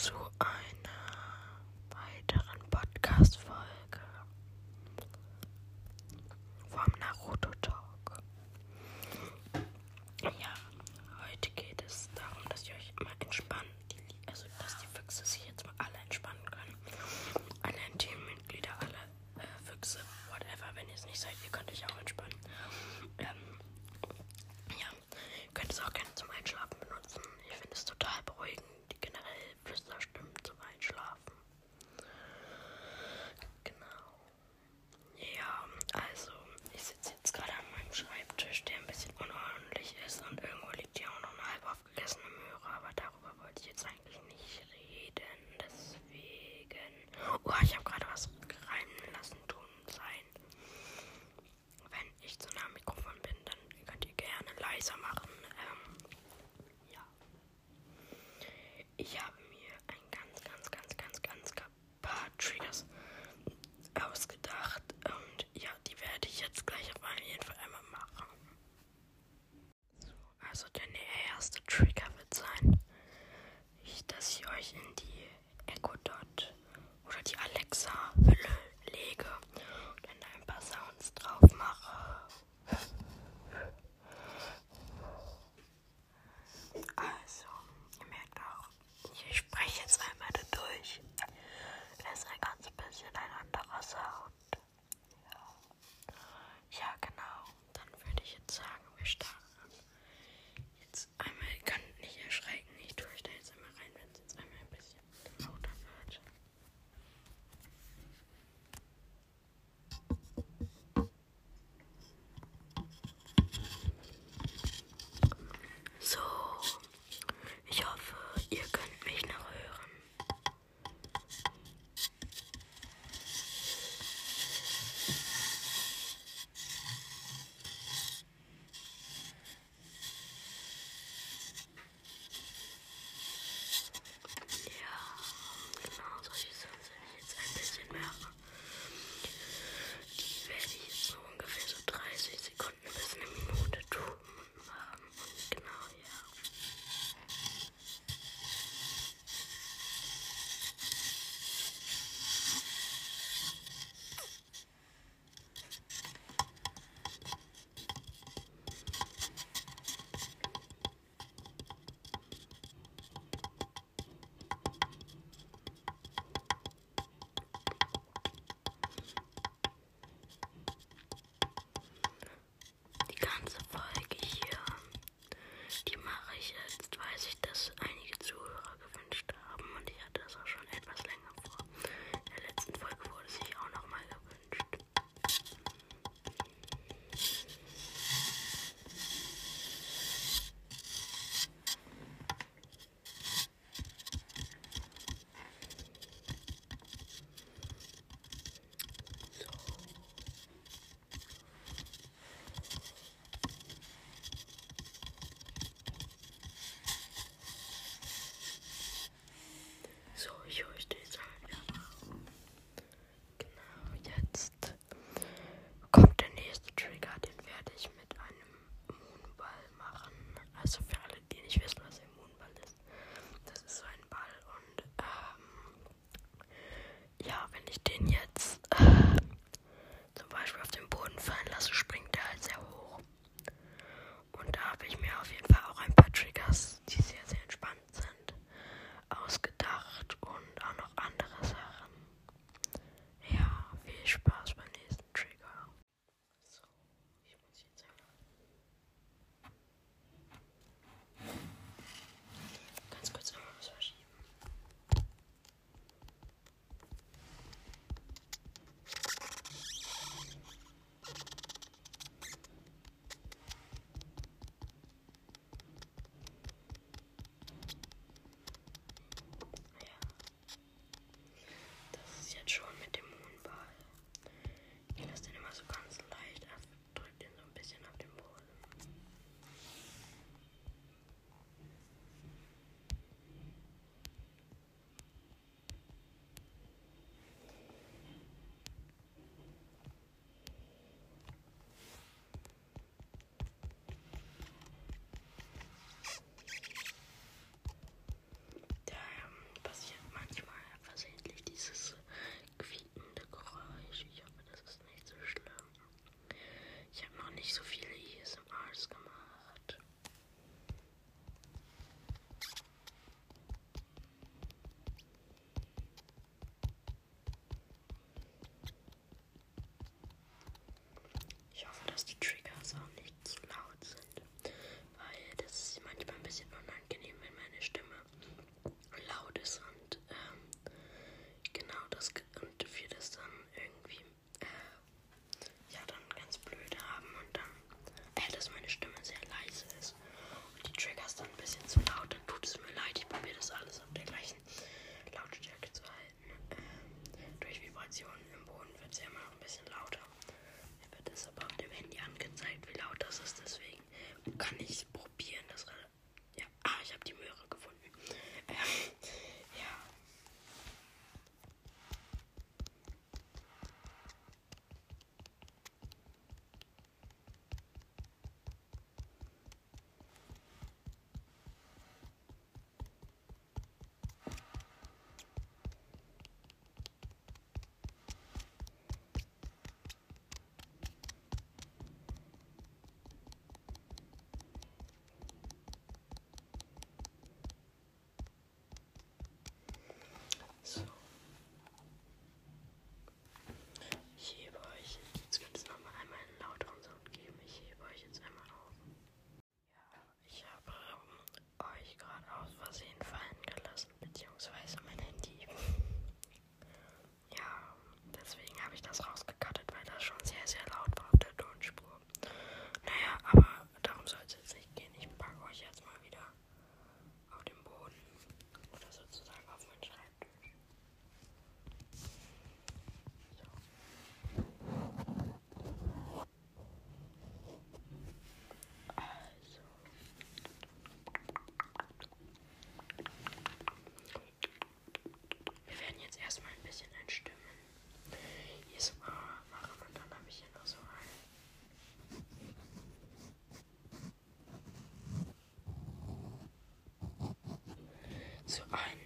zu einer тебе спасибо. Dass die Triggers auch nicht zu laut sind, weil das ist manchmal ein bisschen unangenehm, wenn meine Stimme laut ist und ähm, genau das und wir das dann irgendwie äh, ja dann ganz blöd haben und dann äh, dass meine Stimme sehr leise ist und die Triggers dann ein bisschen zu laut, dann tut es mir leid. Ich probiere das alles auf der gleichen Lautstärke zu halten. Ähm, durch Vibrationen im Boden wird es ja immer noch ein bisschen lauter. Mir wird es aber auf dem Handy das ist. Deswegen kann ich probieren, das. Ja, ah, ich habe die Möhre So ein